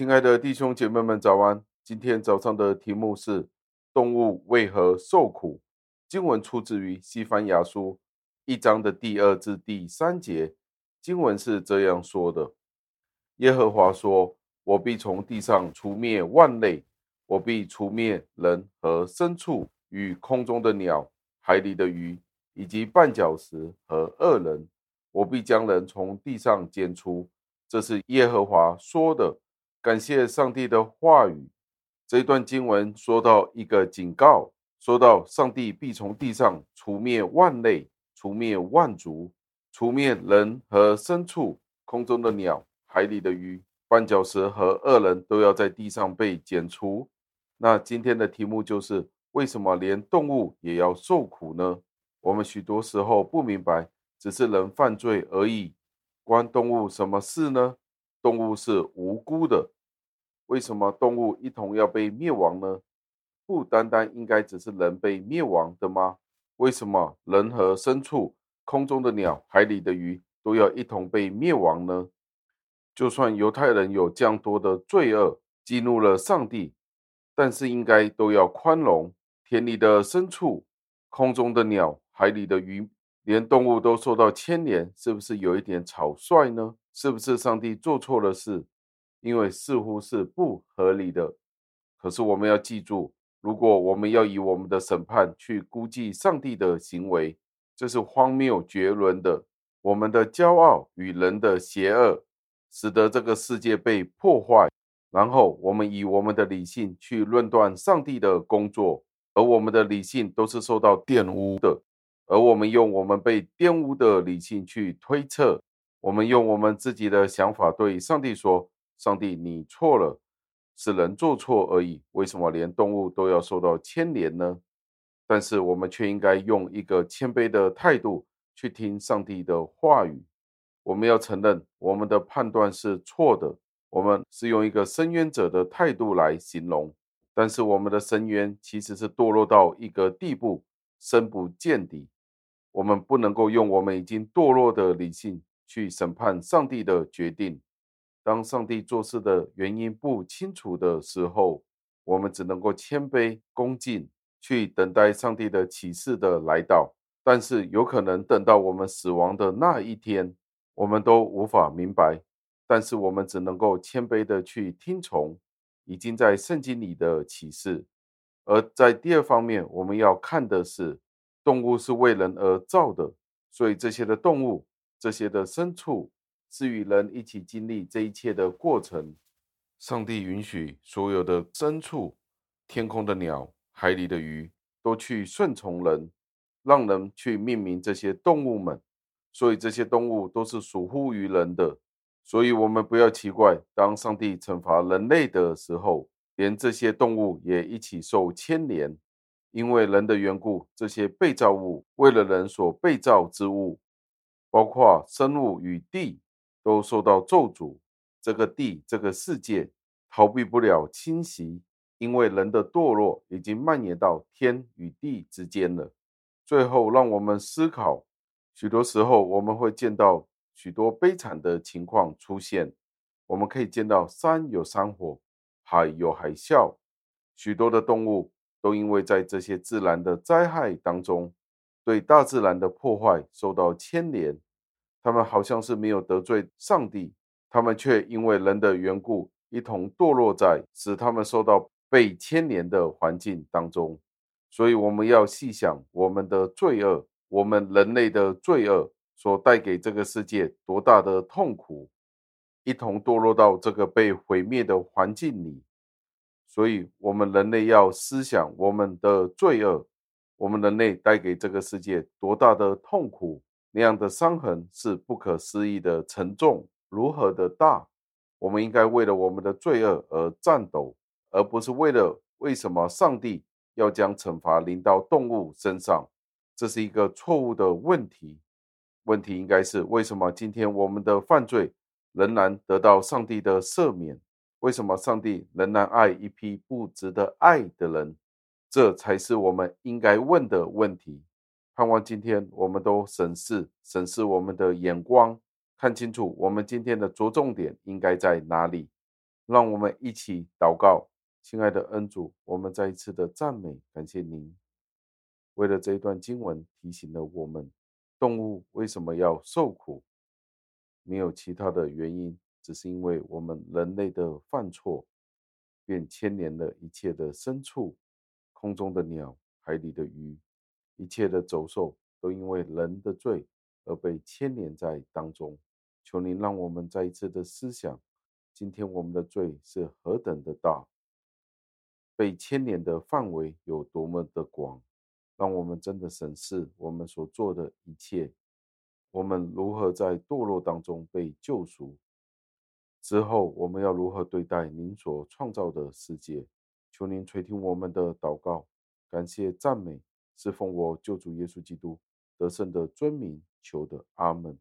亲爱的弟兄姐妹们，早安！今天早上的题目是：动物为何受苦？经文出自于西番雅书一章的第二至第三节。经文是这样说的：耶和华说：“我必从地上除灭万类，我必除灭人和牲畜，与空中的鸟、海里的鱼，以及绊脚石和恶人。我必将人从地上剪除。”这是耶和华说的。感谢上帝的话语。这一段经文说到一个警告，说到上帝必从地上除灭万类，除灭万族，除灭人和牲畜，空中的鸟、海里的鱼、绊脚石和恶人都要在地上被剪除。那今天的题目就是：为什么连动物也要受苦呢？我们许多时候不明白，只是人犯罪而已，关动物什么事呢？动物是无辜的，为什么动物一同要被灭亡呢？不单单应该只是人被灭亡的吗？为什么人和牲畜、空中的鸟、海里的鱼都要一同被灭亡呢？就算犹太人有这样多的罪恶，激怒了上帝，但是应该都要宽容。田里的牲畜、空中的鸟、海里的鱼，连动物都受到牵连，是不是有一点草率呢？是不是上帝做错了事？因为似乎是不合理的。可是我们要记住，如果我们要以我们的审判去估计上帝的行为，这是荒谬绝伦的。我们的骄傲与人的邪恶，使得这个世界被破坏。然后我们以我们的理性去论断上帝的工作，而我们的理性都是受到玷污的。而我们用我们被玷污的理性去推测。我们用我们自己的想法对上帝说：“上帝，你错了，是人做错而已。为什么连动物都要受到牵连呢？”但是我们却应该用一个谦卑的态度去听上帝的话语。我们要承认我们的判断是错的，我们是用一个深渊者的态度来形容。但是我们的深渊其实是堕落到一个地步，深不见底。我们不能够用我们已经堕落的理性。去审判上帝的决定。当上帝做事的原因不清楚的时候，我们只能够谦卑恭敬去等待上帝的启示的来到。但是有可能等到我们死亡的那一天，我们都无法明白。但是我们只能够谦卑的去听从已经在圣经里的启示。而在第二方面，我们要看的是，动物是为人而造的，所以这些的动物。这些的牲畜是与人一起经历这一切的过程。上帝允许所有的牲畜、天空的鸟、海里的鱼都去顺从人，让人去命名这些动物们。所以这些动物都是属乎于人的。所以我们不要奇怪，当上帝惩罚人类的时候，连这些动物也一起受牵连，因为人的缘故，这些被造物为了人所被造之物。包括生物与地都受到咒诅，这个地、这个世界逃避不了侵袭，因为人的堕落已经蔓延到天与地之间了。最后，让我们思考，许多时候我们会见到许多悲惨的情况出现。我们可以见到山有山火，海有海啸，许多的动物都因为在这些自然的灾害当中。对大自然的破坏受到牵连，他们好像是没有得罪上帝，他们却因为人的缘故一同堕落在使他们受到被牵连的环境当中。所以我们要细想我们的罪恶，我们人类的罪恶所带给这个世界多大的痛苦，一同堕落到这个被毁灭的环境里。所以，我们人类要思想我们的罪恶。我们人类带给这个世界多大的痛苦，那样的伤痕是不可思议的沉重，如何的大？我们应该为了我们的罪恶而颤抖，而不是为了为什么上帝要将惩罚临到动物身上？这是一个错误的问题。问题应该是为什么今天我们的犯罪仍然得到上帝的赦免？为什么上帝仍然爱一批不值得爱的人？这才是我们应该问的问题。盼望今天我们都审视、审视我们的眼光，看清楚我们今天的着重点应该在哪里。让我们一起祷告，亲爱的恩主，我们再一次的赞美感谢您。为了这一段经文提醒了我们，动物为什么要受苦？没有其他的原因，只是因为我们人类的犯错，便牵连了一切的牲畜、空中的鸟、海里的鱼，一切的走兽都因为人的罪而被牵连在当中。求您让我们再一次的思想，今天我们的罪是何等的大，被牵连的范围有多么的广。让我们真的审视我们所做的一切，我们如何在堕落当中被救赎之后，我们要如何对待您所创造的世界？求您垂听我们的祷告，感谢赞美，侍奉我救主耶稣基督得胜的尊名求的，阿门。